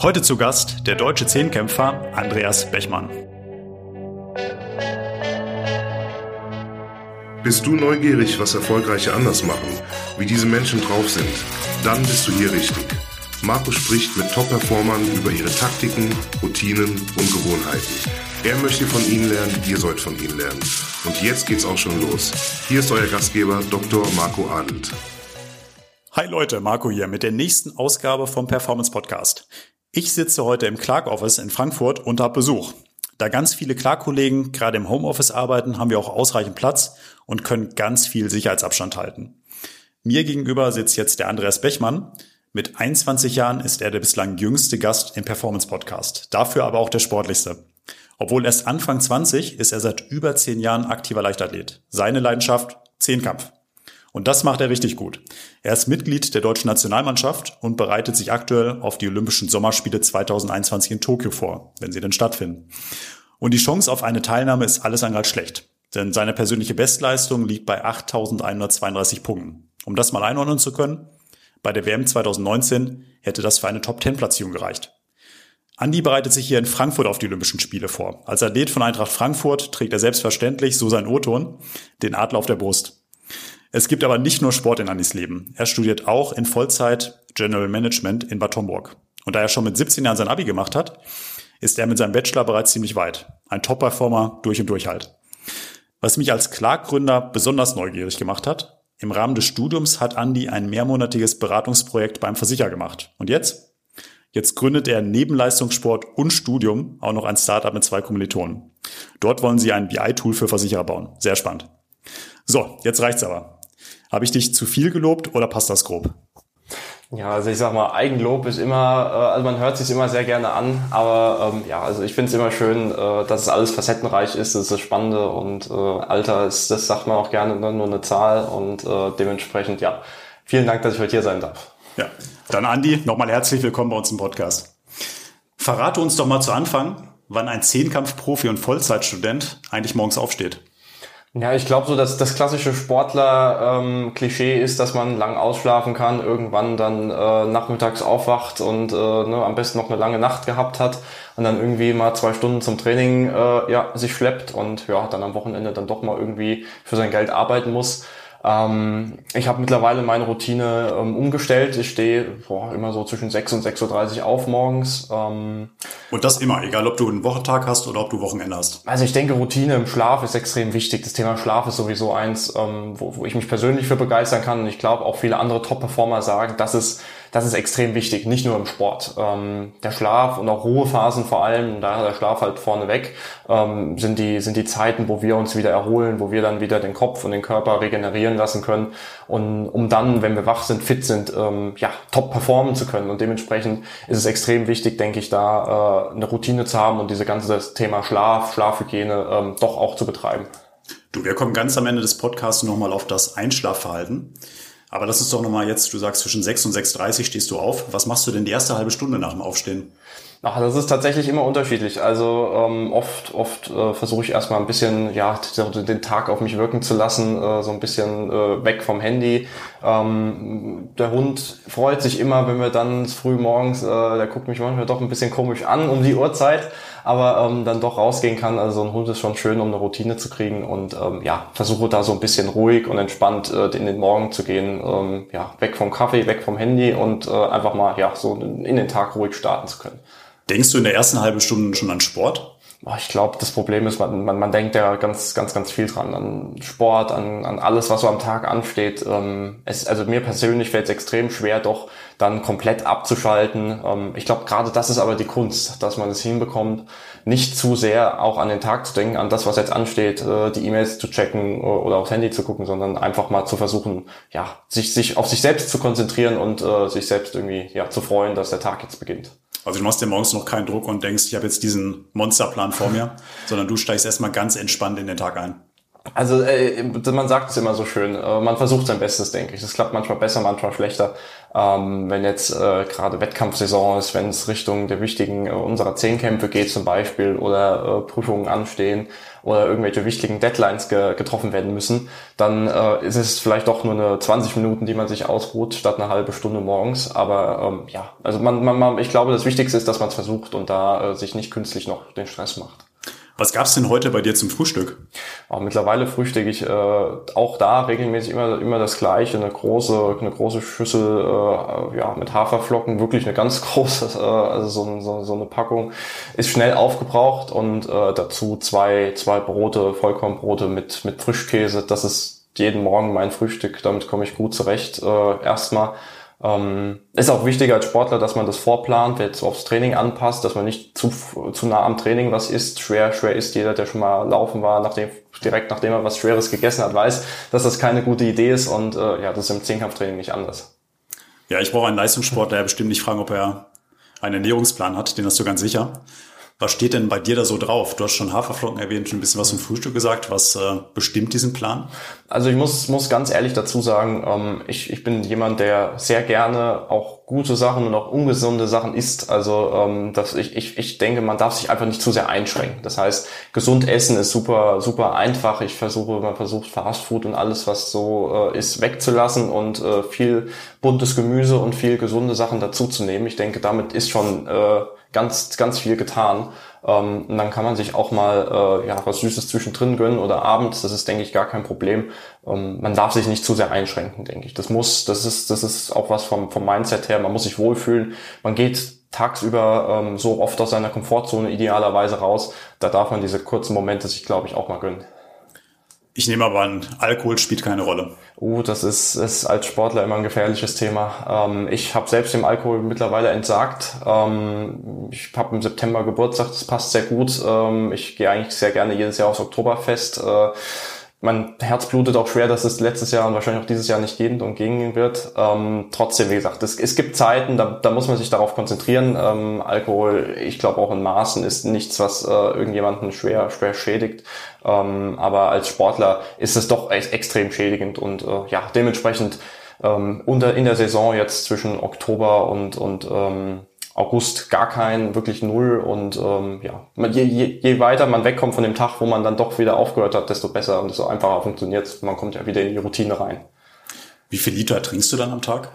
Heute zu Gast der deutsche Zehnkämpfer Andreas Bechmann. Bist du neugierig, was Erfolgreiche anders machen, wie diese Menschen drauf sind? Dann bist du hier richtig. Marco spricht mit Top-Performern über ihre Taktiken, Routinen und Gewohnheiten. Er möchte von ihnen lernen, ihr sollt von ihnen lernen. Und jetzt geht's auch schon los. Hier ist euer Gastgeber Dr. Marco Adelt. Hi Leute, Marco hier mit der nächsten Ausgabe vom Performance Podcast. Ich sitze heute im Clark Office in Frankfurt und habe Besuch. Da ganz viele Clark-Kollegen gerade im Homeoffice arbeiten, haben wir auch ausreichend Platz und können ganz viel Sicherheitsabstand halten. Mir gegenüber sitzt jetzt der Andreas Bechmann. Mit 21 Jahren ist er der bislang jüngste Gast im Performance Podcast, dafür aber auch der sportlichste. Obwohl erst Anfang 20 ist er seit über 10 Jahren aktiver Leichtathlet. Seine Leidenschaft Zehnkampf. Und das macht er richtig gut. Er ist Mitglied der deutschen Nationalmannschaft und bereitet sich aktuell auf die Olympischen Sommerspiele 2021 in Tokio vor, wenn sie denn stattfinden. Und die Chance auf eine Teilnahme ist alles andere als schlecht. Denn seine persönliche Bestleistung liegt bei 8.132 Punkten. Um das mal einordnen zu können, bei der WM 2019 hätte das für eine Top-10-Platzierung gereicht. Andi bereitet sich hier in Frankfurt auf die Olympischen Spiele vor. Als Athlet von Eintracht Frankfurt trägt er selbstverständlich, so sein O-Ton, den Adler auf der Brust. Es gibt aber nicht nur Sport in Andis Leben. Er studiert auch in Vollzeit General Management in Bad Homburg. Und da er schon mit 17 Jahren sein Abi gemacht hat, ist er mit seinem Bachelor bereits ziemlich weit. Ein Top-Performer durch und durch halt. Was mich als Clark-Gründer besonders neugierig gemacht hat, im Rahmen des Studiums hat Andi ein mehrmonatiges Beratungsprojekt beim Versicher gemacht. Und jetzt? Jetzt gründet er neben Leistungssport und Studium auch noch ein Startup mit zwei Kommilitonen. Dort wollen sie ein BI-Tool für Versicherer bauen. Sehr spannend. So, jetzt reicht's aber. Habe ich dich zu viel gelobt oder passt das grob? Ja, also ich sag mal, Eigenlob ist immer, äh, also man hört sich immer sehr gerne an, aber ähm, ja, also ich finde es immer schön, äh, dass es alles facettenreich ist, das ist das Spannende und äh, Alter ist, das sagt man auch gerne, ne, nur eine Zahl und äh, dementsprechend, ja, vielen Dank, dass ich heute hier sein darf. Ja, dann Andi, nochmal herzlich willkommen bei uns im Podcast. Verrate uns doch mal zu Anfang, wann ein Zehnkampf-Profi und Vollzeitstudent eigentlich morgens aufsteht. Ja, ich glaube so, dass das klassische Sportler-Klischee ähm, ist, dass man lang ausschlafen kann, irgendwann dann äh, nachmittags aufwacht und äh, ne, am besten noch eine lange Nacht gehabt hat und dann irgendwie mal zwei Stunden zum Training äh, ja, sich schleppt und ja, dann am Wochenende dann doch mal irgendwie für sein Geld arbeiten muss. Ähm, ich habe mittlerweile meine Routine ähm, umgestellt. Ich stehe boah, immer so zwischen 6 und 6.30 Uhr auf morgens. Ähm, und das immer, egal ob du einen Wochentag hast oder ob du Wochenende hast? Also ich denke, Routine im Schlaf ist extrem wichtig. Das Thema Schlaf ist sowieso eins, ähm, wo, wo ich mich persönlich für begeistern kann. Und ich glaube, auch viele andere Top-Performer sagen, dass es das ist extrem wichtig, nicht nur im Sport. Ähm, der Schlaf und auch Ruhephasen vor allem, da der Schlaf halt vorneweg, ähm, sind, die, sind die Zeiten, wo wir uns wieder erholen, wo wir dann wieder den Kopf und den Körper regenerieren lassen können und um dann, wenn wir wach sind, fit sind, ähm, ja, top performen zu können. Und dementsprechend ist es extrem wichtig, denke ich, da äh, eine Routine zu haben und diese ganze Thema Schlaf, Schlafhygiene ähm, doch auch zu betreiben. Du, wir kommen ganz am Ende des Podcasts nochmal auf das Einschlafverhalten. Aber das ist doch nochmal jetzt, du sagst, zwischen 6 und 6.30 stehst du auf. Was machst du denn die erste halbe Stunde nach dem Aufstehen? Ach, das ist tatsächlich immer unterschiedlich. Also ähm, oft, oft äh, versuche ich erstmal ein bisschen, ja, den Tag auf mich wirken zu lassen, äh, so ein bisschen äh, weg vom Handy. Ähm, der Hund freut sich immer, wenn wir dann früh morgens, äh, der guckt mich manchmal doch ein bisschen komisch an um die Uhrzeit aber ähm, dann doch rausgehen kann. Also so ein Hund ist schon schön, um eine Routine zu kriegen und ähm, ja, versuche da so ein bisschen ruhig und entspannt äh, in den Morgen zu gehen. Ähm, ja, weg vom Kaffee, weg vom Handy und äh, einfach mal ja so in den Tag ruhig starten zu können. Denkst du in der ersten halben Stunde schon an Sport? Ich glaube, das Problem ist, man, man, man denkt ja ganz, ganz, ganz viel dran. An Sport, an, an alles, was so am Tag ansteht. Ähm, es, also mir persönlich fällt es extrem schwer, doch dann komplett abzuschalten. Ähm, ich glaube, gerade das ist aber die Kunst, dass man es hinbekommt, nicht zu sehr auch an den Tag zu denken, an das, was jetzt ansteht, äh, die E-Mails zu checken oder aufs Handy zu gucken, sondern einfach mal zu versuchen, ja, sich, sich auf sich selbst zu konzentrieren und äh, sich selbst irgendwie ja, zu freuen, dass der Tag jetzt beginnt. Also du machst dir morgens noch keinen Druck und denkst, ich habe jetzt diesen Monsterplan vor mir, sondern du steigst erstmal ganz entspannt in den Tag ein. Also äh, man sagt es immer so schön, äh, man versucht sein Bestes, denke ich. Das klappt manchmal besser, manchmal schlechter. Ähm, wenn jetzt äh, gerade Wettkampfsaison ist, wenn es Richtung der wichtigen äh, unserer Zehnkämpfe geht zum Beispiel oder äh, Prüfungen anstehen oder irgendwelche wichtigen Deadlines ge getroffen werden müssen, dann äh, ist es vielleicht doch nur eine 20 Minuten, die man sich ausruht, statt eine halbe Stunde morgens. Aber ähm, ja, also man, man, man, ich glaube, das Wichtigste ist, dass man es versucht und da äh, sich nicht künstlich noch den Stress macht. Was gab's denn heute bei dir zum Frühstück? Auch mittlerweile frühstücke ich äh, auch da regelmäßig immer immer das gleiche, eine große eine große Schüssel äh, ja mit Haferflocken, wirklich eine ganz große, äh, also so, so, so eine Packung ist schnell aufgebraucht und äh, dazu zwei zwei Brote, Vollkornbrote mit mit Frischkäse. Das ist jeden Morgen mein Frühstück. Damit komme ich gut zurecht. Äh, erstmal ähm, ist auch wichtig als Sportler, dass man das vorplant, jetzt aufs Training anpasst, dass man nicht zu, zu nah am Training was isst. Schwer, schwer ist jeder, der schon mal laufen war, nachdem, direkt nachdem er was Schweres gegessen hat, weiß, dass das keine gute Idee ist und äh, ja, das ist im Zehnkampftraining nicht anders. Ja, ich brauche einen Leistungssportler, der bestimmt nicht fragen, ob er einen Ernährungsplan hat, den hast du ganz sicher. Was steht denn bei dir da so drauf? Du hast schon Haferflocken erwähnt, schon ein bisschen was zum Frühstück gesagt. Was äh, bestimmt diesen Plan? Also ich muss, muss ganz ehrlich dazu sagen, ähm, ich, ich bin jemand, der sehr gerne auch gute Sachen und auch ungesunde Sachen isst. Also ähm, dass ich, ich, ich denke, man darf sich einfach nicht zu sehr einschränken. Das heißt, gesund essen ist super, super einfach. Ich versuche, man versucht Fastfood und alles, was so äh, ist, wegzulassen und äh, viel buntes Gemüse und viel gesunde Sachen dazuzunehmen. Ich denke, damit ist schon äh, ganz, ganz viel getan. Ähm, und dann kann man sich auch mal äh, ja, was Süßes zwischendrin gönnen oder abends. Das ist, denke ich, gar kein Problem. Ähm, man darf sich nicht zu sehr einschränken, denke ich. Das muss, das ist, das ist auch was vom, vom Mindset her. Man muss sich wohlfühlen. Man geht tagsüber ähm, so oft aus seiner Komfortzone idealerweise raus. Da darf man diese kurzen Momente sich, glaube ich, auch mal gönnen. Ich nehme aber an, Alkohol spielt keine Rolle. Uh, das ist, ist als Sportler immer ein gefährliches Thema. Ähm, ich habe selbst dem Alkohol mittlerweile entsagt. Ähm, ich habe im September Geburtstag, das passt sehr gut. Ähm, ich gehe eigentlich sehr gerne jedes Jahr aufs Oktoberfest. Äh, mein Herz blutet auch schwer, dass es letztes Jahr und wahrscheinlich auch dieses Jahr nicht gehen und gehen wird. Ähm, trotzdem, wie gesagt, es, es gibt Zeiten, da, da muss man sich darauf konzentrieren. Ähm, Alkohol, ich glaube auch in Maßen, ist nichts, was äh, irgendjemanden schwer, schwer schädigt. Ähm, aber als Sportler ist es doch ex extrem schädigend und äh, ja, dementsprechend ähm, unter, in der Saison jetzt zwischen Oktober und, und ähm, August gar kein, wirklich null und ähm, ja, je, je, je weiter man wegkommt von dem Tag, wo man dann doch wieder aufgehört hat, desto besser und desto einfacher funktioniert Man kommt ja wieder in die Routine rein. Wie viel Liter trinkst du dann am Tag?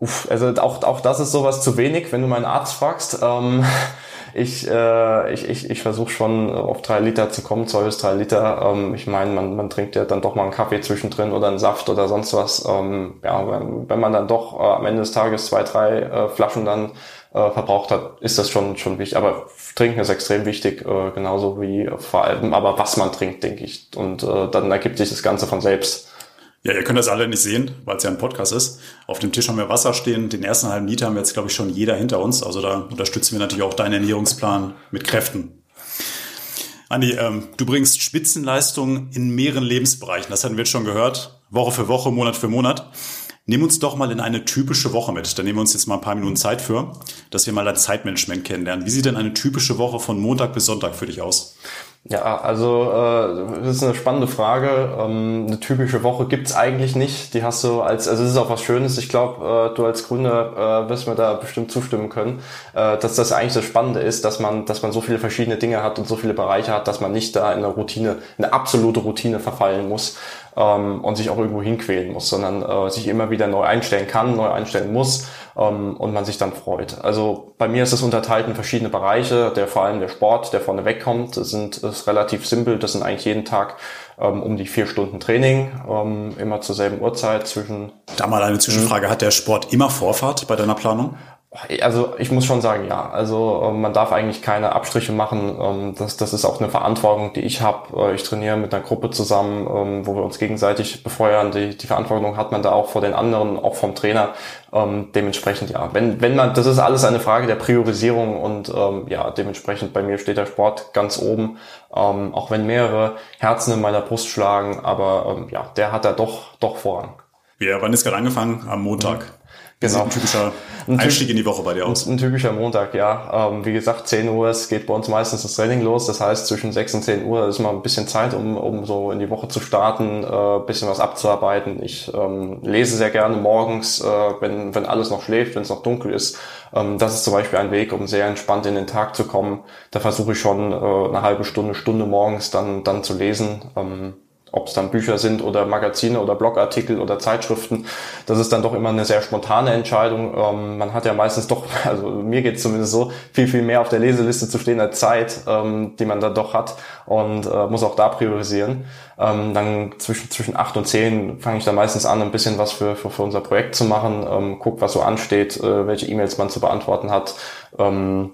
Uff, also auch, auch das ist sowas zu wenig, wenn du meinen Arzt fragst. Ähm, ich, äh, ich, ich, ich versuche schon auf drei Liter zu kommen, zwei bis drei Liter. Ähm, ich meine, man, man trinkt ja dann doch mal einen Kaffee zwischendrin oder einen Saft oder sonst was. Ähm, ja, wenn, wenn man dann doch äh, am Ende des Tages zwei, drei äh, Flaschen dann äh, verbraucht hat, ist das schon, schon wichtig. Aber Trinken ist extrem wichtig, äh, genauso wie vor allem, aber was man trinkt, denke ich. Und äh, dann ergibt sich das Ganze von selbst. Ja, ihr könnt das alle nicht sehen, weil es ja ein Podcast ist. Auf dem Tisch haben wir Wasser stehen. Den ersten halben Liter haben wir jetzt, glaube ich, schon jeder hinter uns. Also da unterstützen wir natürlich auch deinen Ernährungsplan mit Kräften. Andi, ähm, du bringst Spitzenleistungen in mehreren Lebensbereichen. Das hatten wir jetzt schon gehört. Woche für Woche, Monat für Monat. Nimm uns doch mal in eine typische Woche mit. Da nehmen wir uns jetzt mal ein paar Minuten Zeit für, dass wir mal dein Zeitmanagement kennenlernen. Wie sieht denn eine typische Woche von Montag bis Sonntag für dich aus? Ja, also äh, das ist eine spannende Frage. Ähm, eine typische Woche gibt's eigentlich nicht. Die hast du als, also es ist auch was Schönes. Ich glaube, äh, du als Gründer äh, wirst mir da bestimmt zustimmen können, äh, dass das eigentlich das Spannende ist, dass man, dass man so viele verschiedene Dinge hat und so viele Bereiche hat, dass man nicht da in eine Routine, eine absolute Routine verfallen muss ähm, und sich auch irgendwo hinquälen muss, sondern äh, sich immer wieder neu einstellen kann, neu einstellen muss ähm, und man sich dann freut. Also bei mir ist es unterteilt in verschiedene Bereiche. Der vor allem der Sport, der vorne wegkommt, sind ist relativ simpel. Das sind eigentlich jeden Tag ähm, um die vier Stunden Training, ähm, immer zur selben Uhrzeit zwischen. Da mal eine Zwischenfrage: Hat der Sport immer Vorfahrt bei deiner Planung? Also ich muss schon sagen, ja. Also ähm, man darf eigentlich keine Abstriche machen. Ähm, das, das ist auch eine Verantwortung, die ich habe. Äh, ich trainiere mit einer Gruppe zusammen, ähm, wo wir uns gegenseitig befeuern. Die, die Verantwortung hat man da auch vor den anderen, auch vom Trainer. dementsprechend ja. Wenn, wenn man, das ist alles eine Frage der Priorisierung und ja, dementsprechend bei mir steht der Sport ganz oben. auch wenn mehrere Herzen in meiner Brust schlagen, aber ja, der hat da doch, doch Vorrang. Ja, wann ist gerade angefangen? Am Montag. Genau. Ein typischer ein Einstieg in die Woche bei dir aus. Ein, ein typischer Montag, ja. Ähm, wie gesagt, 10 Uhr, es geht bei uns meistens das Training los. Das heißt, zwischen 6 und 10 Uhr ist mal ein bisschen Zeit, um, um so in die Woche zu starten, äh, bisschen was abzuarbeiten. Ich ähm, lese sehr gerne morgens, äh, wenn, wenn alles noch schläft, wenn es noch dunkel ist. Ähm, das ist zum Beispiel ein Weg, um sehr entspannt in den Tag zu kommen. Da versuche ich schon äh, eine halbe Stunde, Stunde morgens dann, dann zu lesen. Ähm, ob es dann Bücher sind oder Magazine oder Blogartikel oder Zeitschriften, das ist dann doch immer eine sehr spontane Entscheidung. Ähm, man hat ja meistens doch, also mir geht es zumindest so, viel, viel mehr auf der Leseliste zu stehen als Zeit, ähm, die man dann doch hat und äh, muss auch da priorisieren. Ähm, dann zwischen, zwischen acht und zehn fange ich dann meistens an, ein bisschen was für, für, für unser Projekt zu machen, ähm, guck, was so ansteht, äh, welche E-Mails man zu beantworten hat. Ähm,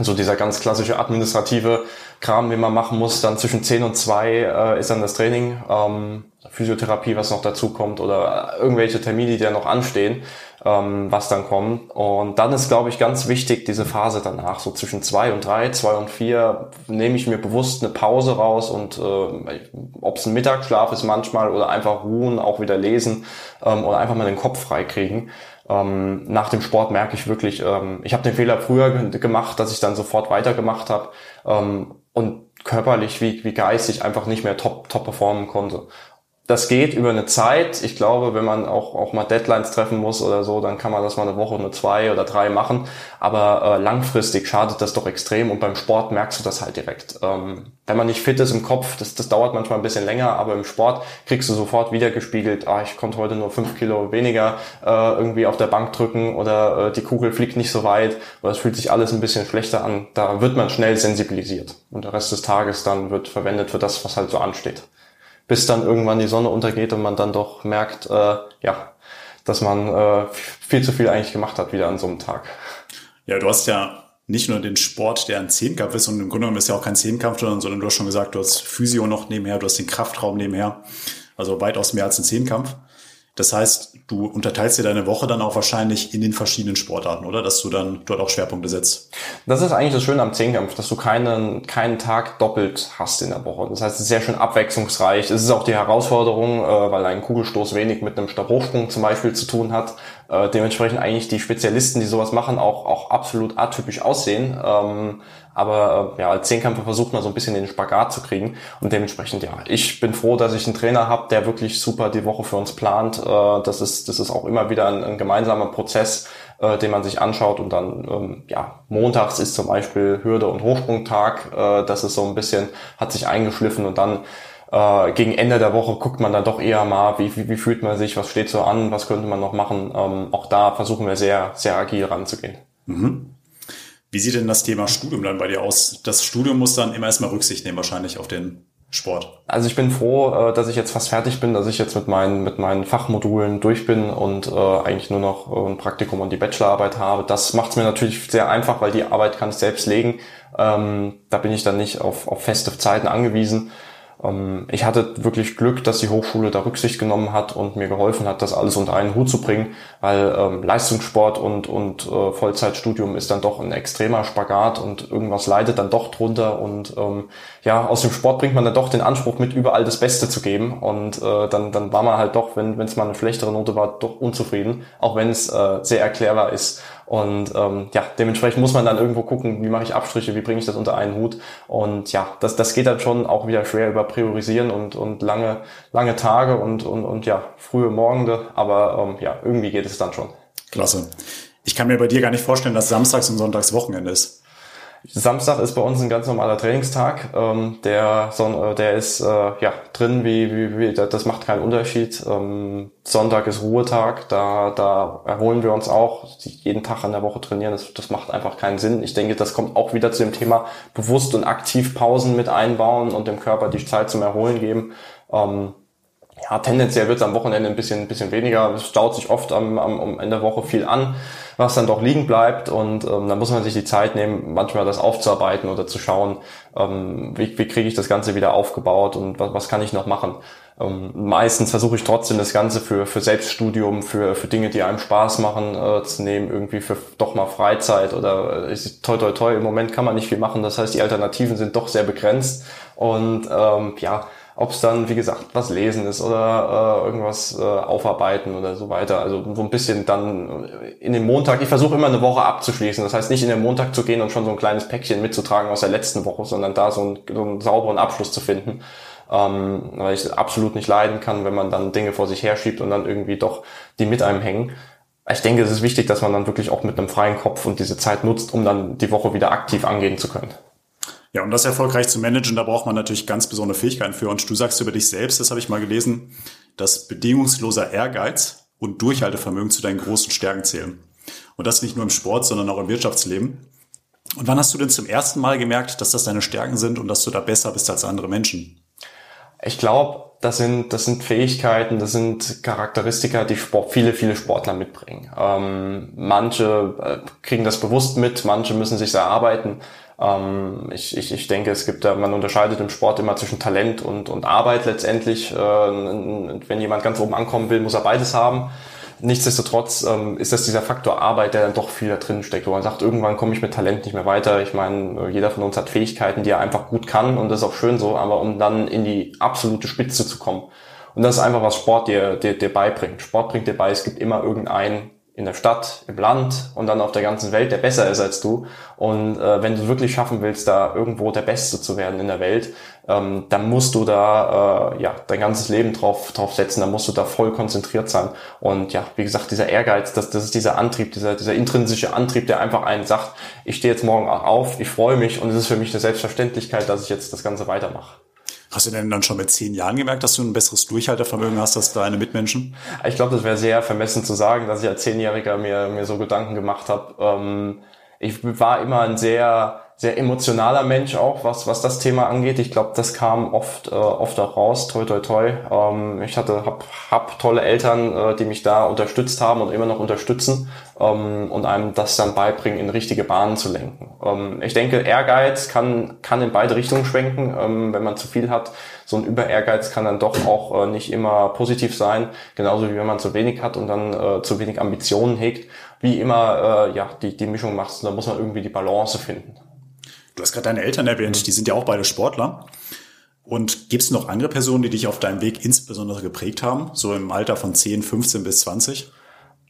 so dieser ganz klassische administrative Kram, den man machen muss. Dann zwischen 10 und 2 äh, ist dann das Training, ähm, Physiotherapie, was noch dazu kommt oder irgendwelche Termine, die ja noch anstehen, ähm, was dann kommt. Und dann ist, glaube ich, ganz wichtig, diese Phase danach, so zwischen 2 und 3, 2 und 4, nehme ich mir bewusst eine Pause raus und äh, ob es ein Mittagsschlaf ist manchmal oder einfach ruhen, auch wieder lesen ähm, oder einfach mal den Kopf frei kriegen. Ähm, nach dem Sport merke ich wirklich, ähm, ich habe den Fehler früher gemacht, dass ich dann sofort weitergemacht habe ähm, und körperlich wie, wie geistig einfach nicht mehr top, top performen konnte das geht über eine Zeit. Ich glaube, wenn man auch, auch mal Deadlines treffen muss oder so, dann kann man das mal eine Woche, eine zwei oder drei machen. Aber äh, langfristig schadet das doch extrem und beim Sport merkst du das halt direkt. Ähm, wenn man nicht fit ist im Kopf, das, das dauert manchmal ein bisschen länger, aber im Sport kriegst du sofort wieder gespiegelt, ah, ich konnte heute nur fünf Kilo weniger äh, irgendwie auf der Bank drücken oder äh, die Kugel fliegt nicht so weit oder es fühlt sich alles ein bisschen schlechter an. Da wird man schnell sensibilisiert und der Rest des Tages dann wird verwendet für das, was halt so ansteht bis dann irgendwann die Sonne untergeht und man dann doch merkt, äh, ja, dass man äh, viel zu viel eigentlich gemacht hat wieder an so einem Tag. Ja, du hast ja nicht nur den Sport, der ein Zehnkampf ist, und im Grunde genommen ist ja auch kein Zehnkampf, sondern du hast schon gesagt, du hast Physio noch nebenher, du hast den Kraftraum nebenher, also weitaus mehr als ein Zehnkampf. Das heißt, du unterteilst dir deine Woche dann auch wahrscheinlich in den verschiedenen Sportarten, oder? Dass du dann dort auch Schwerpunkte setzt. Das ist eigentlich das Schöne am Zehnkampf, dass du keinen, keinen Tag doppelt hast in der Woche. Das heißt, es ist sehr schön abwechslungsreich. Es ist auch die Herausforderung, äh, weil ein Kugelstoß wenig mit einem Stabhochsprung zum Beispiel zu tun hat. Äh, dementsprechend eigentlich die Spezialisten, die sowas machen, auch, auch absolut atypisch aussehen. Ähm, aber äh, ja, als Zehnkämpfer versucht man so ein bisschen den Spagat zu kriegen. Und dementsprechend, ja, ich bin froh, dass ich einen Trainer habe, der wirklich super die Woche für uns plant. Äh, das, ist, das ist auch immer wieder ein, ein gemeinsamer Prozess, äh, den man sich anschaut. Und dann, ähm, ja, montags ist zum Beispiel Hürde- und Hochsprungtag. Äh, das ist so ein bisschen, hat sich eingeschliffen und dann äh, gegen Ende der Woche guckt man dann doch eher mal, wie, wie, wie fühlt man sich, was steht so an, was könnte man noch machen. Ähm, auch da versuchen wir sehr, sehr agil ranzugehen. Mhm. Wie sieht denn das Thema Studium dann bei dir aus? Das Studium muss dann immer erstmal Rücksicht nehmen, wahrscheinlich auf den Sport. Also ich bin froh, äh, dass ich jetzt fast fertig bin, dass ich jetzt mit meinen, mit meinen Fachmodulen durch bin und äh, eigentlich nur noch äh, ein Praktikum und die Bachelorarbeit habe. Das macht es mir natürlich sehr einfach, weil die Arbeit kann ich selbst legen. Ähm, da bin ich dann nicht auf, auf feste Zeiten angewiesen. Ähm, ich hatte wirklich Glück, dass die Hochschule da Rücksicht genommen hat und mir geholfen hat, das alles unter einen Hut zu bringen, weil ähm, Leistungssport und, und äh, Vollzeitstudium ist dann doch ein extremer Spagat und irgendwas leidet dann doch drunter und ähm, ja, aus dem Sport bringt man dann doch den Anspruch mit, überall das Beste zu geben und äh, dann, dann war man halt doch, wenn es mal eine schlechtere Note war, doch unzufrieden, auch wenn es äh, sehr erklärbar ist und ähm, ja, dementsprechend muss man dann irgendwo gucken, wie mache ich Abstriche, wie bringe ich das unter einen Hut. Und ja, das, das geht dann schon auch wieder schwer über Priorisieren und, und lange, lange Tage und, und, und ja, frühe Morgende. Aber ähm, ja, irgendwie geht es dann schon. Klasse. Ich kann mir bei dir gar nicht vorstellen, dass Samstags und Sonntags Wochenende ist. Samstag ist bei uns ein ganz normaler Trainingstag. Ähm, der, Son äh, der ist äh, ja drin, wie, wie, wie das macht keinen Unterschied. Ähm, Sonntag ist Ruhetag, da, da erholen wir uns auch. Jeden Tag in der Woche trainieren, das, das macht einfach keinen Sinn. Ich denke, das kommt auch wieder zu dem Thema bewusst und aktiv Pausen mit einbauen und dem Körper die Zeit zum Erholen geben. Ähm, ja, tendenziell wird es am Wochenende ein bisschen, ein bisschen weniger. Es staut sich oft am, am, am Ende der Woche viel an was dann doch liegen bleibt. Und ähm, dann muss man sich die Zeit nehmen, manchmal das aufzuarbeiten oder zu schauen, ähm, wie, wie kriege ich das Ganze wieder aufgebaut und was, was kann ich noch machen. Ähm, meistens versuche ich trotzdem das Ganze für, für Selbststudium, für, für Dinge, die einem Spaß machen, äh, zu nehmen, irgendwie für doch mal Freizeit oder äh, toi toi toi, im Moment kann man nicht viel machen, das heißt, die Alternativen sind doch sehr begrenzt. Und ähm, ja, ob es dann, wie gesagt, was lesen ist oder äh, irgendwas äh, aufarbeiten oder so weiter. Also so ein bisschen dann in den Montag, ich versuche immer eine Woche abzuschließen. Das heißt nicht in den Montag zu gehen und schon so ein kleines Päckchen mitzutragen aus der letzten Woche, sondern da so, ein, so einen sauberen Abschluss zu finden. Ähm, weil ich absolut nicht leiden kann, wenn man dann Dinge vor sich herschiebt und dann irgendwie doch die mit einem hängen. Ich denke, es ist wichtig, dass man dann wirklich auch mit einem freien Kopf und diese Zeit nutzt, um dann die Woche wieder aktiv angehen zu können. Ja, um das erfolgreich zu managen, da braucht man natürlich ganz besondere Fähigkeiten für. Und du sagst über dich selbst, das habe ich mal gelesen, dass bedingungsloser Ehrgeiz und Durchhaltevermögen zu deinen großen Stärken zählen. Und das nicht nur im Sport, sondern auch im Wirtschaftsleben. Und wann hast du denn zum ersten Mal gemerkt, dass das deine Stärken sind und dass du da besser bist als andere Menschen? Ich glaube, das sind, das sind Fähigkeiten, das sind Charakteristika, die Sport, viele, viele Sportler mitbringen. Ähm, manche äh, kriegen das bewusst mit, manche müssen sich erarbeiten. Ähm, ich, ich, ich denke, es gibt da, man unterscheidet im Sport immer zwischen Talent und, und Arbeit letztendlich. Äh, wenn jemand ganz oben ankommen will, muss er beides haben. Nichtsdestotrotz ähm, ist das dieser Faktor Arbeit, der dann doch viel da drin steckt, wo man sagt, irgendwann komme ich mit Talent nicht mehr weiter. Ich meine, jeder von uns hat Fähigkeiten, die er einfach gut kann und das ist auch schön so, aber um dann in die absolute Spitze zu kommen. Und das ist einfach, was Sport dir, dir, dir beibringt. Sport bringt dir bei, es gibt immer irgendeinen, in der Stadt, im Land und dann auf der ganzen Welt, der besser ist als du. Und äh, wenn du wirklich schaffen willst, da irgendwo der Beste zu werden in der Welt, ähm, dann musst du da äh, ja dein ganzes Leben drauf drauf setzen, dann musst du da voll konzentriert sein. Und ja, wie gesagt, dieser Ehrgeiz, das, das ist dieser Antrieb, dieser, dieser intrinsische Antrieb, der einfach einen sagt, ich stehe jetzt morgen auf, ich freue mich und es ist für mich eine Selbstverständlichkeit, dass ich jetzt das Ganze weitermache. Hast du denn dann schon mit zehn Jahren gemerkt, dass du ein besseres Durchhaltevermögen hast als deine Mitmenschen? Ich glaube, das wäre sehr vermessen zu sagen, dass ich als Zehnjähriger mir, mir so Gedanken gemacht habe. Ähm, ich war immer ein sehr sehr emotionaler Mensch auch, was, was das Thema angeht. Ich glaube, das kam oft, äh, oft auch raus, toi toi toi. Ähm, ich hatte, hab, hab tolle Eltern, äh, die mich da unterstützt haben und immer noch unterstützen ähm, und einem das dann beibringen, in richtige Bahnen zu lenken. Ähm, ich denke, Ehrgeiz kann, kann in beide Richtungen schwenken, ähm, wenn man zu viel hat. So ein Über-Ehrgeiz kann dann doch auch äh, nicht immer positiv sein, genauso wie wenn man zu wenig hat und dann äh, zu wenig Ambitionen hegt. Wie immer, äh, ja, die, die Mischung machst, da muss man irgendwie die Balance finden. Du hast gerade deine Eltern erwähnt, die sind ja auch beide Sportler. Und gibt es noch andere Personen, die dich auf deinem Weg insbesondere geprägt haben, so im Alter von 10, 15 bis 20?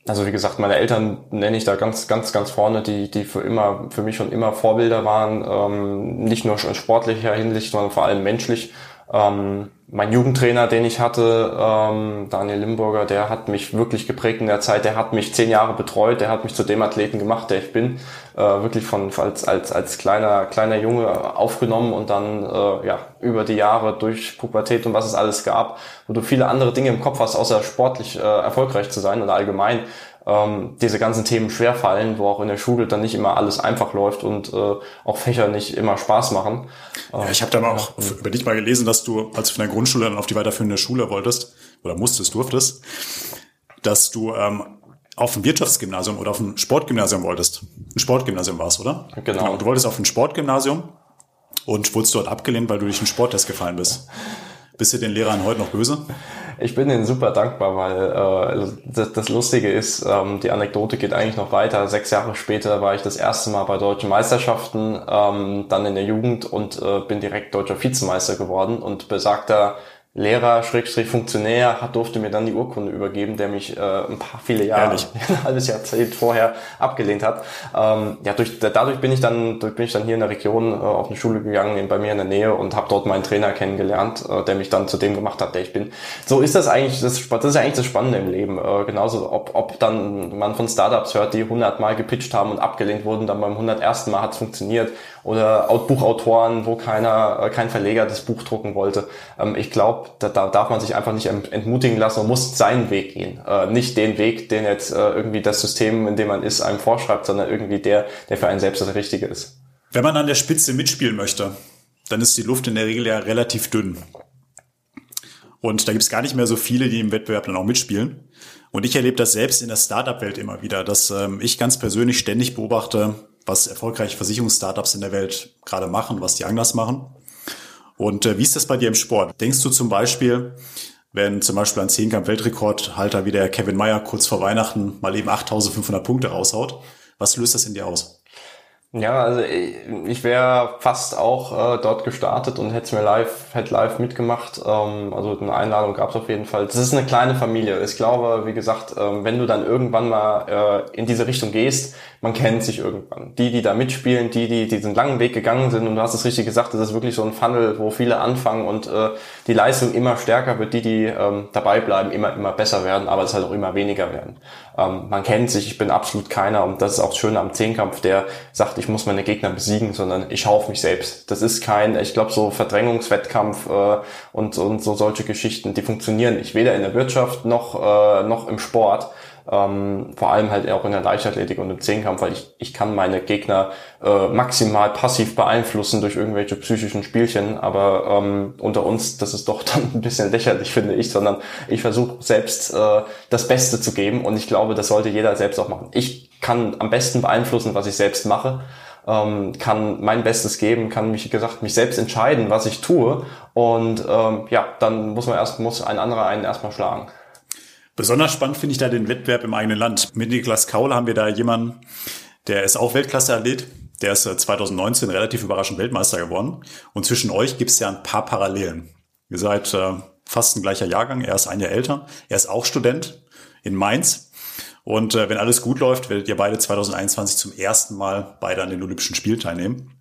Also wie gesagt, meine Eltern nenne ich da ganz, ganz, ganz vorne, die, die für immer, für mich schon immer Vorbilder waren, ähm, nicht nur in sportlicher Hinsicht, sondern vor allem menschlich. Ähm, mein Jugendtrainer, den ich hatte, ähm, Daniel Limburger, der hat mich wirklich geprägt in der Zeit. Der hat mich zehn Jahre betreut. Der hat mich zu dem Athleten gemacht, der ich bin. Äh, wirklich von als als als kleiner kleiner Junge aufgenommen und dann äh, ja über die Jahre durch Pubertät und was es alles gab, wo du viele andere Dinge im Kopf hast, außer sportlich äh, erfolgreich zu sein oder allgemein ähm, diese ganzen Themen schwerfallen, wo auch in der Schule dann nicht immer alles einfach läuft und äh, auch Fächer nicht immer Spaß machen. Ja, ich habe dann auch ja. über dich mal gelesen, dass du, als du von der Grundschule dann auf die weiterführende Schule wolltest oder musstest, durftest, dass du ähm, auf ein Wirtschaftsgymnasium oder auf ein Sportgymnasium wolltest. Ein Sportgymnasium war es, oder? Genau. genau. Du wolltest auf ein Sportgymnasium und wurdest dort abgelehnt, weil du durch einen Sporttest gefallen bist. Bist du den Lehrern heute noch böse? Ich bin ihnen super dankbar, weil äh, das, das Lustige ist, ähm, die Anekdote geht eigentlich noch weiter. Sechs Jahre später war ich das erste Mal bei deutschen Meisterschaften, ähm, dann in der Jugend und äh, bin direkt deutscher Vizemeister geworden und besagter Lehrer, Schrägstrich Funktionär, hat, durfte mir dann die Urkunde übergeben, der mich äh, ein paar viele Jahre, ein halbes Jahrzehnt vorher abgelehnt hat. Ähm, ja, durch, dadurch bin ich dann, durch bin ich dann hier in der Region äh, auf eine Schule gegangen, bei mir in der Nähe und habe dort meinen Trainer kennengelernt, äh, der mich dann zu dem gemacht hat, der ich bin. So ist das eigentlich, das, das ist ja eigentlich das Spannende im Leben. Äh, genauso, ob, ob dann man von Startups hört, die 100 Mal gepitcht haben und abgelehnt wurden, dann beim 101. Mal hat es funktioniert oder Buchautoren, wo keiner, äh, kein Verleger das Buch drucken wollte. Ähm, ich glaube, da, da darf man sich einfach nicht entmutigen lassen und muss seinen Weg gehen. Äh, nicht den Weg, den jetzt äh, irgendwie das System, in dem man ist, einem vorschreibt, sondern irgendwie der, der für einen selbst das Richtige ist. Wenn man an der Spitze mitspielen möchte, dann ist die Luft in der Regel ja relativ dünn. Und da gibt es gar nicht mehr so viele, die im Wettbewerb dann auch mitspielen. Und ich erlebe das selbst in der Startup-Welt immer wieder, dass ähm, ich ganz persönlich ständig beobachte, was erfolgreiche Versicherungsstartups in der Welt gerade machen, was die anders machen. Und äh, wie ist das bei dir im Sport? Denkst du zum Beispiel, wenn zum Beispiel ein Zehnkampf-Weltrekordhalter wie der Kevin Meyer kurz vor Weihnachten mal eben 8500 Punkte raushaut, was löst das in dir aus? Ja, also ich wäre fast auch äh, dort gestartet und hätte es mir live, hätte live mitgemacht. Ähm, also eine Einladung gab es auf jeden Fall. Das ist eine kleine Familie. Ich glaube, wie gesagt, ähm, wenn du dann irgendwann mal äh, in diese Richtung gehst, man kennt sich irgendwann. Die, die da mitspielen, die, die diesen langen Weg gegangen sind, und du hast es richtig gesagt, das ist wirklich so ein Funnel, wo viele anfangen und äh, die Leistung immer stärker wird, die, die ähm, dabei bleiben, immer, immer besser werden, aber es halt auch immer weniger werden. Ähm, man kennt sich, ich bin absolut keiner, und das ist auch das Schöne am Zehnkampf, der sagt, ich muss meine Gegner besiegen, sondern ich schaue auf mich selbst. Das ist kein, ich glaube, so Verdrängungswettkampf äh, und, und so solche Geschichten, die funktionieren nicht, weder in der Wirtschaft noch, äh, noch im Sport ähm, vor allem halt auch in der Leichtathletik und im Zehnkampf, weil ich, ich kann meine Gegner äh, maximal passiv beeinflussen durch irgendwelche psychischen Spielchen, aber ähm, unter uns, das ist doch dann ein bisschen lächerlich, finde ich, sondern ich versuche selbst äh, das Beste zu geben und ich glaube, das sollte jeder selbst auch machen. Ich kann am besten beeinflussen, was ich selbst mache ähm, kann mein Bestes geben, kann mich, wie gesagt, mich selbst entscheiden, was ich tue. Und ähm, ja, dann muss man erst, muss ein anderer einen erstmal schlagen. Besonders spannend finde ich da den Wettbewerb im eigenen Land. Mit Niklas Kaul haben wir da jemanden, der ist auch Weltklasse-Athlet. Der ist 2019 äh, relativ überraschend Weltmeister geworden. Und zwischen euch gibt es ja ein paar Parallelen. Ihr seid äh, fast ein gleicher Jahrgang. Er ist ein Jahr älter. Er ist auch Student in Mainz. Und äh, wenn alles gut läuft, werdet ihr beide 2021 zum ersten Mal beide an den Olympischen Spielen teilnehmen.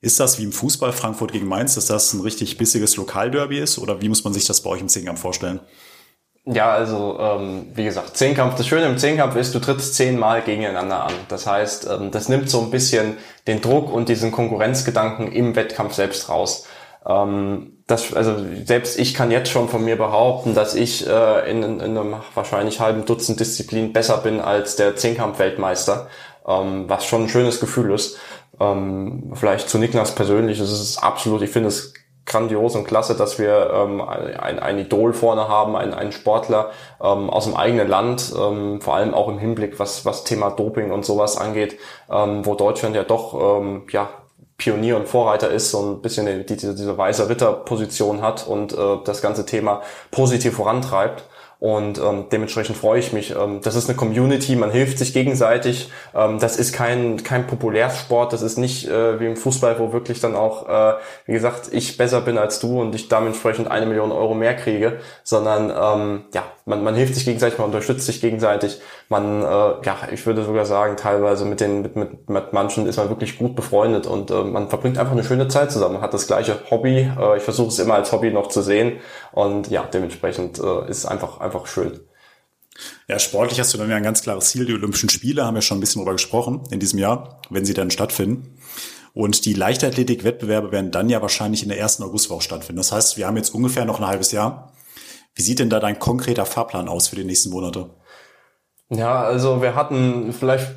Ist das wie im Fußball Frankfurt gegen Mainz, dass das ein richtig bissiges Lokalderby ist? Oder wie muss man sich das bei euch im Zehnkampf vorstellen? Ja, also ähm, wie gesagt, Zehnkampf. Das Schöne im Zehnkampf ist, du trittst zehnmal gegeneinander an. Das heißt, ähm, das nimmt so ein bisschen den Druck und diesen Konkurrenzgedanken im Wettkampf selbst raus. Ähm, das, also selbst ich kann jetzt schon von mir behaupten, dass ich äh, in, in einem wahrscheinlich halben Dutzend Disziplinen besser bin als der Zehnkampf-Weltmeister, ähm, was schon ein schönes Gefühl ist. Ähm, vielleicht zu Niklas persönlich, es ist absolut, ich finde es grandios und klasse, dass wir ähm, ein, ein Idol vorne haben, einen, einen Sportler ähm, aus dem eigenen Land, ähm, vor allem auch im Hinblick, was, was Thema Doping und sowas angeht, ähm, wo Deutschland ja doch ähm, ja, Pionier und Vorreiter ist und ein bisschen die, diese, diese weiße Ritterposition hat und äh, das ganze Thema positiv vorantreibt. Und ähm, dementsprechend freue ich mich. Ähm, das ist eine Community, man hilft sich gegenseitig. Ähm, das ist kein, kein Populärsport, das ist nicht äh, wie im Fußball, wo wirklich dann auch, äh, wie gesagt, ich besser bin als du und ich dementsprechend eine Million Euro mehr kriege, sondern ähm, ja, man, man hilft sich gegenseitig, man unterstützt sich gegenseitig. Man, äh, ja, ich würde sogar sagen, teilweise mit den mit, mit, mit manchen ist man wirklich gut befreundet und äh, man verbringt einfach eine schöne Zeit zusammen. Man hat das gleiche Hobby. Äh, ich versuche es immer als Hobby noch zu sehen und ja, dementsprechend äh, ist es einfach einfach schön. Ja, sportlich hast du dann ja ein ganz klares Ziel. Die Olympischen Spiele haben wir schon ein bisschen drüber gesprochen in diesem Jahr, wenn sie dann stattfinden. Und die Leichtathletik-Wettbewerbe werden dann ja wahrscheinlich in der ersten Augustwoche stattfinden. Das heißt, wir haben jetzt ungefähr noch ein halbes Jahr. Wie sieht denn da dein konkreter Fahrplan aus für die nächsten Monate? Ja, also wir hatten, vielleicht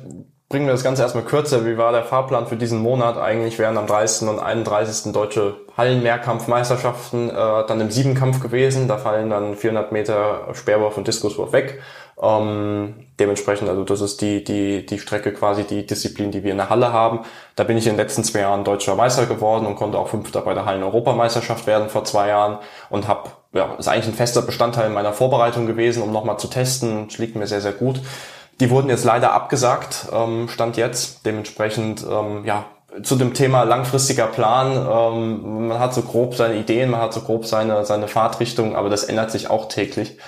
bringen wir das Ganze erstmal kürzer. Wie war der Fahrplan für diesen Monat? Eigentlich wären am 30. und 31. deutsche Hallenmehrkampfmeisterschaften äh, dann im Siebenkampf gewesen. Da fallen dann 400 Meter Speerwurf und Diskuswurf weg. Ähm, dementsprechend, also das ist die, die, die Strecke quasi, die Disziplin, die wir in der Halle haben. Da bin ich in den letzten zwei Jahren deutscher Meister geworden und konnte auch Fünfter bei der Hallen-Europameisterschaft werden vor zwei Jahren und habe, ja, ist eigentlich ein fester Bestandteil meiner Vorbereitung gewesen, um nochmal zu testen. Das liegt mir sehr, sehr gut. Die wurden jetzt leider abgesagt, ähm, stand jetzt. Dementsprechend, ähm, ja, zu dem Thema langfristiger Plan, ähm, man hat so grob seine Ideen, man hat so grob seine, seine Fahrtrichtung, aber das ändert sich auch täglich.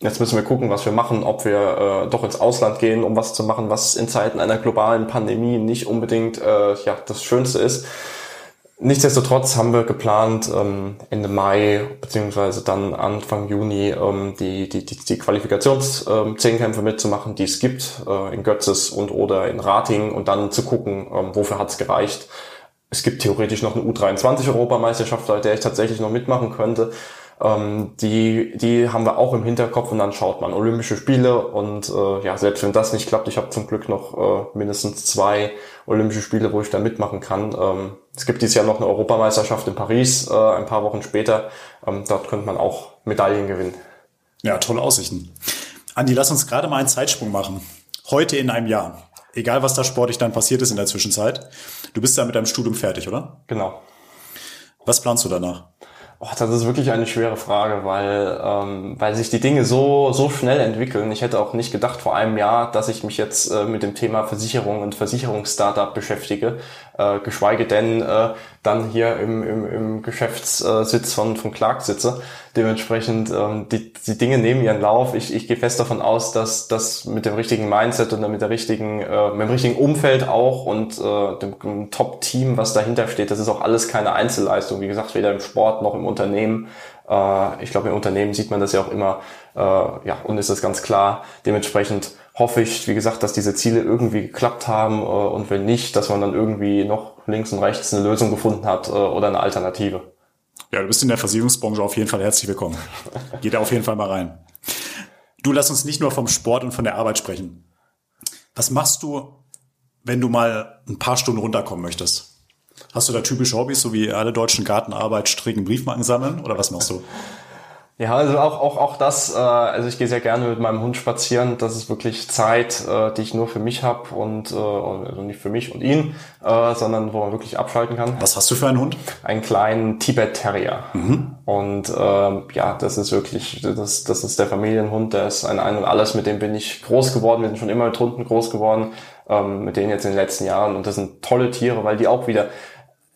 Jetzt müssen wir gucken, was wir machen, ob wir äh, doch ins Ausland gehen, um was zu machen, was in Zeiten einer globalen Pandemie nicht unbedingt äh, ja, das Schönste ist. Nichtsdestotrotz haben wir geplant, ähm, Ende Mai beziehungsweise dann Anfang Juni ähm, die, die, die, die Qualifikations-Zehnkämpfe ähm, mitzumachen, die es gibt, äh, in Götzes und oder in Rating und dann zu gucken, ähm, wofür hat es gereicht. Es gibt theoretisch noch eine U23-Europameisterschaft, bei der ich tatsächlich noch mitmachen könnte. Ähm, die, die haben wir auch im Hinterkopf und dann schaut man Olympische Spiele und äh, ja, selbst wenn das nicht klappt, ich habe zum Glück noch äh, mindestens zwei Olympische Spiele, wo ich da mitmachen kann. Ähm, es gibt dieses Jahr noch eine Europameisterschaft in Paris, äh, ein paar Wochen später. Ähm, dort könnte man auch Medaillen gewinnen. Ja, tolle Aussichten. Andi, lass uns gerade mal einen Zeitsprung machen. Heute in einem Jahr. Egal, was da sportlich dann passiert ist in der Zwischenzeit. Du bist da mit deinem Studium fertig, oder? Genau. Was planst du danach? Oh, das ist wirklich eine schwere Frage, weil, ähm, weil sich die Dinge so, so schnell entwickeln. Ich hätte auch nicht gedacht vor einem Jahr, dass ich mich jetzt äh, mit dem Thema Versicherung und Versicherungsstartup beschäftige, äh, geschweige denn äh, dann hier im, im, im Geschäftssitz von, von Clark sitze. Dementsprechend, ähm, die, die Dinge nehmen ihren Lauf. Ich, ich gehe fest davon aus, dass das mit dem richtigen Mindset und mit der richtigen, äh, mit dem richtigen Umfeld auch und äh, dem, dem Top-Team, was dahinter steht, das ist auch alles keine Einzelleistung. Wie gesagt, weder im Sport noch im Unternehmen. Äh, ich glaube, im Unternehmen sieht man das ja auch immer, äh, ja, und ist das ganz klar. Dementsprechend hoffe ich, wie gesagt, dass diese Ziele irgendwie geklappt haben äh, und wenn nicht, dass man dann irgendwie noch links und rechts eine Lösung gefunden hat äh, oder eine Alternative. Ja, du bist in der Versicherungsbranche auf jeden Fall herzlich willkommen. Geh da auf jeden Fall mal rein. Du lass uns nicht nur vom Sport und von der Arbeit sprechen. Was machst du, wenn du mal ein paar Stunden runterkommen möchtest? Hast du da typische Hobbys, so wie alle deutschen Gartenarbeit, stricken, Briefmarken sammeln oder was machst du? Ja, also auch, auch, auch das, äh, also ich gehe sehr gerne mit meinem Hund spazieren. Das ist wirklich Zeit, äh, die ich nur für mich habe und äh, also nicht für mich und ihn, äh, sondern wo man wirklich abschalten kann. Was hast du für einen Hund? Einen kleinen Tibet Terrier. Mhm. Und äh, ja, das ist wirklich, das, das ist der Familienhund, der ist ein Ein und Alles, mit dem bin ich groß geworden. Wir sind schon immer mit Hunden groß geworden, ähm, mit denen jetzt in den letzten Jahren. Und das sind tolle Tiere, weil die auch wieder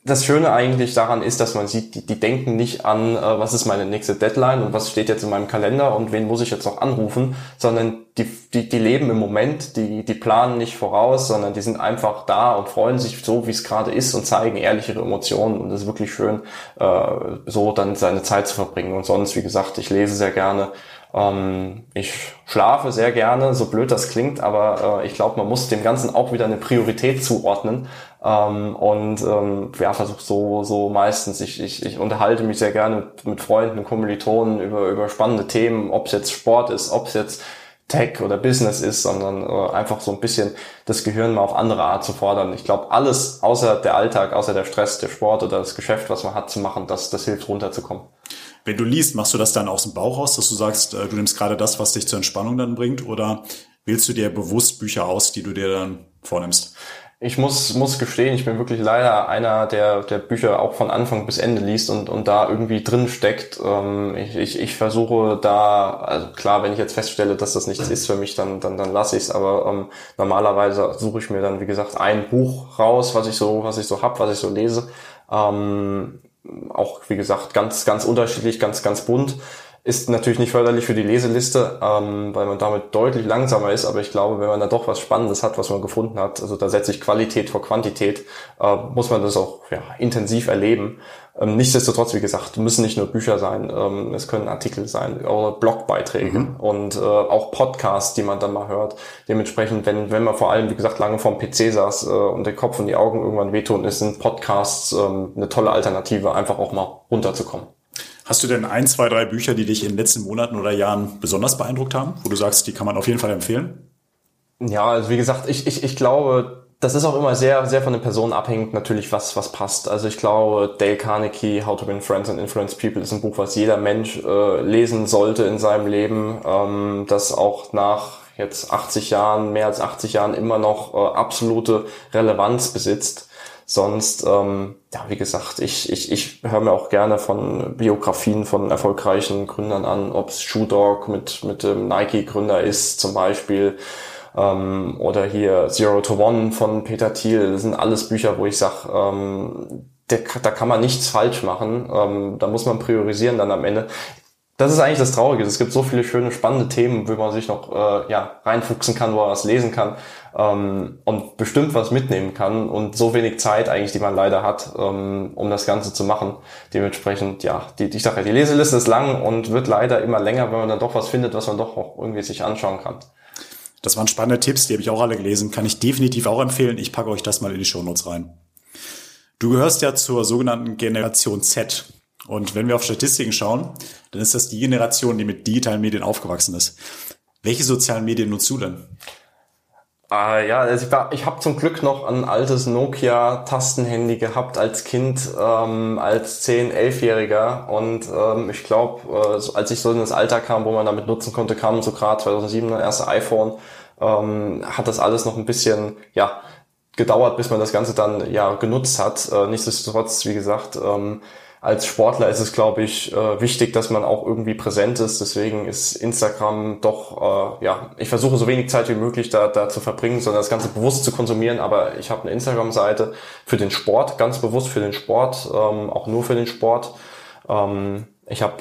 das Schöne eigentlich daran ist, dass man sieht, die, die denken nicht an, äh, was ist meine nächste Deadline und was steht jetzt in meinem Kalender und wen muss ich jetzt noch anrufen, sondern die, die, die leben im Moment, die, die planen nicht voraus, sondern die sind einfach da und freuen sich so, wie es gerade ist und zeigen ehrlichere Emotionen und es ist wirklich schön, äh, so dann seine Zeit zu verbringen. Und sonst, wie gesagt, ich lese sehr gerne, ähm, ich schlafe sehr gerne, so blöd das klingt, aber äh, ich glaube, man muss dem Ganzen auch wieder eine Priorität zuordnen. Ähm, und ähm, ja, versuche so, so meistens, ich, ich, ich unterhalte mich sehr gerne mit, mit Freunden, Kommilitonen über, über spannende Themen, ob es jetzt Sport ist, ob es jetzt Tech oder Business ist, sondern äh, einfach so ein bisschen das Gehirn mal auf andere Art zu fordern. Ich glaube, alles außer der Alltag, außer der Stress, der Sport oder das Geschäft, was man hat, zu machen, das, das hilft runterzukommen. Wenn du liest, machst du das dann aus dem Bauch raus, dass du sagst, äh, du nimmst gerade das, was dich zur Entspannung dann bringt, oder wählst du dir bewusst Bücher aus, die du dir dann vornimmst? Ich muss, muss gestehen, ich bin wirklich leider einer, der, der Bücher auch von Anfang bis Ende liest und, und da irgendwie drin steckt. Ähm, ich, ich, ich versuche da, also klar, wenn ich jetzt feststelle, dass das nichts ist für mich, dann, dann, dann lasse ich es. Aber ähm, normalerweise suche ich mir dann, wie gesagt, ein Buch raus, was ich so, was ich so hab, was ich so lese. Ähm, auch, wie gesagt, ganz, ganz unterschiedlich, ganz, ganz bunt. Ist natürlich nicht förderlich für die Leseliste, ähm, weil man damit deutlich langsamer ist, aber ich glaube, wenn man da doch was Spannendes hat, was man gefunden hat, also da setze ich Qualität vor Quantität, äh, muss man das auch ja, intensiv erleben. Ähm, nichtsdestotrotz, wie gesagt, müssen nicht nur Bücher sein, ähm, es können Artikel sein oder Blogbeiträge mhm. und äh, auch Podcasts, die man dann mal hört. Dementsprechend, wenn, wenn man vor allem, wie gesagt, lange vorm PC saß äh, und der Kopf und die Augen irgendwann wehtun, ist ein Podcasts ähm, eine tolle Alternative, einfach auch mal runterzukommen. Hast du denn ein, zwei, drei Bücher, die dich in den letzten Monaten oder Jahren besonders beeindruckt haben, wo du sagst, die kann man auf jeden Fall empfehlen? Ja, also wie gesagt, ich, ich, ich glaube, das ist auch immer sehr, sehr von den Personen abhängig, natürlich, was, was passt. Also ich glaube, Dale Carnegie, How to Win Friends and Influence People ist ein Buch, was jeder Mensch äh, lesen sollte in seinem Leben, ähm, das auch nach jetzt 80 Jahren, mehr als 80 Jahren immer noch äh, absolute Relevanz besitzt. Sonst, ähm, ja, wie gesagt, ich, ich, ich höre mir auch gerne von Biografien von erfolgreichen Gründern an, ob es Shoe Dog mit, mit dem Nike-Gründer ist zum Beispiel ähm, oder hier Zero to One von Peter Thiel. Das sind alles Bücher, wo ich sage, ähm, der, da kann man nichts falsch machen. Ähm, da muss man priorisieren dann am Ende das ist eigentlich das Traurige. Es gibt so viele schöne, spannende Themen, wo man sich noch äh, ja, reinfuchsen kann, wo man was lesen kann ähm, und bestimmt was mitnehmen kann und so wenig Zeit eigentlich, die man leider hat, ähm, um das Ganze zu machen. Dementsprechend, ja, die, ich sage ja, die Leseliste ist lang und wird leider immer länger, wenn man dann doch was findet, was man doch auch irgendwie sich anschauen kann. Das waren spannende Tipps, die habe ich auch alle gelesen. Kann ich definitiv auch empfehlen. Ich packe euch das mal in die Shownotes rein. Du gehörst ja zur sogenannten Generation Z. Und wenn wir auf Statistiken schauen, dann ist das die Generation, die mit digitalen Medien aufgewachsen ist. Welche sozialen Medien nutzt du denn? Ah, ja, also ich, ich habe zum Glück noch ein altes Nokia-Tastenhandy gehabt als Kind, ähm, als 10-, 11-Jähriger. Und ähm, ich glaube, äh, als ich so in das Alter kam, wo man damit nutzen konnte, kam so gerade 2007 das erste iPhone, ähm, hat das alles noch ein bisschen, ja, gedauert, bis man das Ganze dann ja genutzt hat. Äh, nichtsdestotrotz, wie gesagt, ähm, als Sportler ist es, glaube ich, äh, wichtig, dass man auch irgendwie präsent ist. Deswegen ist Instagram doch, äh, ja, ich versuche so wenig Zeit wie möglich da, da zu verbringen, sondern das Ganze bewusst zu konsumieren. Aber ich habe eine Instagram-Seite für den Sport, ganz bewusst für den Sport, ähm, auch nur für den Sport. Ähm, ich habe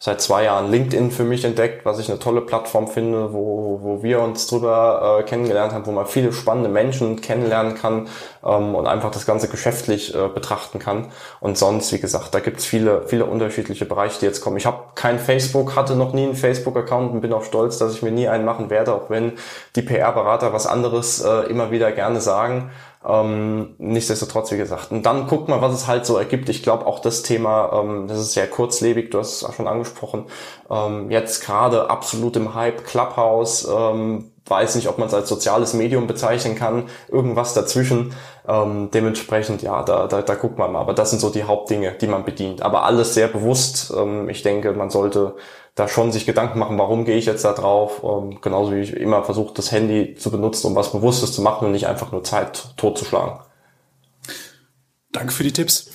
seit zwei Jahren LinkedIn für mich entdeckt, was ich eine tolle Plattform finde, wo, wo wir uns drüber äh, kennengelernt haben, wo man viele spannende Menschen kennenlernen kann ähm, und einfach das Ganze geschäftlich äh, betrachten kann. Und sonst, wie gesagt, da gibt's viele, viele unterschiedliche Bereiche, die jetzt kommen. Ich habe kein Facebook, hatte noch nie einen Facebook-Account und bin auch stolz, dass ich mir nie einen machen werde, auch wenn die PR-Berater was anderes äh, immer wieder gerne sagen. Ähm, nichtsdestotrotz, wie gesagt. Und dann guckt man, was es halt so ergibt. Ich glaube, auch das Thema, ähm, das ist sehr kurzlebig, du hast es auch schon angesprochen. Ähm, jetzt gerade absolut im Hype, Clubhouse, ähm, weiß nicht, ob man es als soziales Medium bezeichnen kann, irgendwas dazwischen. Ähm, dementsprechend, ja, da, da, da guckt man mal. Aber das sind so die Hauptdinge, die man bedient. Aber alles sehr bewusst. Ähm, ich denke, man sollte da schon sich Gedanken machen, warum gehe ich jetzt da drauf. Ähm, genauso wie ich immer versuche, das Handy zu benutzen, um was Bewusstes zu machen und nicht einfach nur Zeit totzuschlagen. Danke für die Tipps.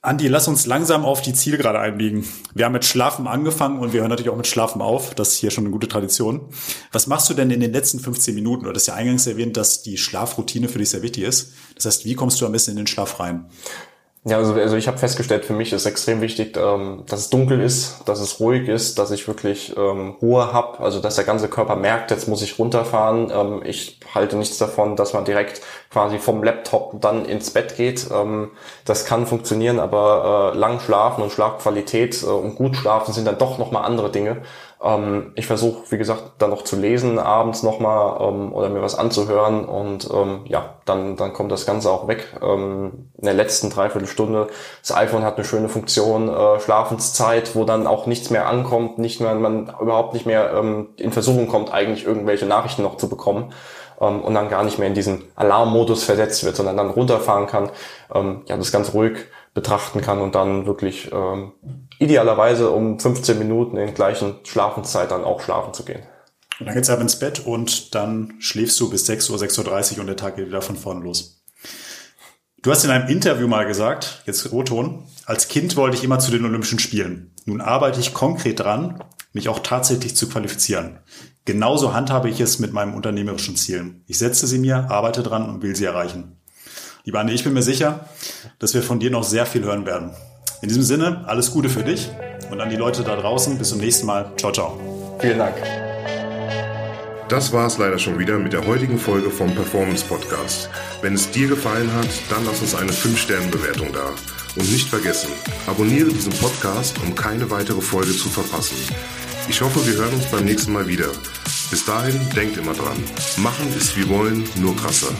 Andi, lass uns langsam auf die Zielgerade einbiegen. Wir haben mit Schlafen angefangen und wir hören natürlich auch mit Schlafen auf. Das ist hier schon eine gute Tradition. Was machst du denn in den letzten 15 Minuten? Du hattest ja eingangs erwähnt, dass die Schlafroutine für dich sehr wichtig ist. Das heißt, wie kommst du am besten in den Schlaf rein? Ja, also, also ich habe festgestellt, für mich ist extrem wichtig, ähm, dass es dunkel ist, dass es ruhig ist, dass ich wirklich ähm, Ruhe habe, also dass der ganze Körper merkt, jetzt muss ich runterfahren. Ähm, ich halte nichts davon, dass man direkt quasi vom Laptop dann ins Bett geht. Ähm, das kann funktionieren, aber äh, lang schlafen und Schlafqualität äh, und gut schlafen sind dann doch nochmal andere Dinge. Ähm, ich versuche, wie gesagt, dann noch zu lesen, abends nochmal ähm, oder mir was anzuhören und ähm, ja, dann, dann kommt das Ganze auch weg. Ähm, in der letzten Dreiviertelstunde, das iPhone hat eine schöne Funktion, äh, Schlafenszeit, wo dann auch nichts mehr ankommt, nicht mehr, man überhaupt nicht mehr ähm, in Versuchung kommt, eigentlich irgendwelche Nachrichten noch zu bekommen ähm, und dann gar nicht mehr in diesen Alarmmodus versetzt wird, sondern dann runterfahren kann, ähm, ja, das ganz ruhig betrachten kann und dann wirklich ähm, idealerweise um 15 Minuten in gleichen Schlafenszeit dann auch schlafen zu gehen. Und dann geht's ab ins Bett und dann schläfst du bis 6 Uhr, 6.30 Uhr und der Tag geht wieder von vorn los. Du hast in einem Interview mal gesagt, jetzt Roton, als Kind wollte ich immer zu den Olympischen Spielen. Nun arbeite ich konkret dran, mich auch tatsächlich zu qualifizieren. Genauso handhabe ich es mit meinen unternehmerischen Zielen. Ich setze sie mir, arbeite dran und will sie erreichen. Lieber Andi, ich bin mir sicher, dass wir von dir noch sehr viel hören werden. In diesem Sinne, alles Gute für dich und an die Leute da draußen. Bis zum nächsten Mal. Ciao, ciao. Vielen Dank. Das war es leider schon wieder mit der heutigen Folge vom Performance Podcast. Wenn es dir gefallen hat, dann lass uns eine 5-Sterne-Bewertung da. Und nicht vergessen, abonniere diesen Podcast, um keine weitere Folge zu verpassen. Ich hoffe, wir hören uns beim nächsten Mal wieder. Bis dahin, denkt immer dran. Machen ist wie wollen, nur krasser.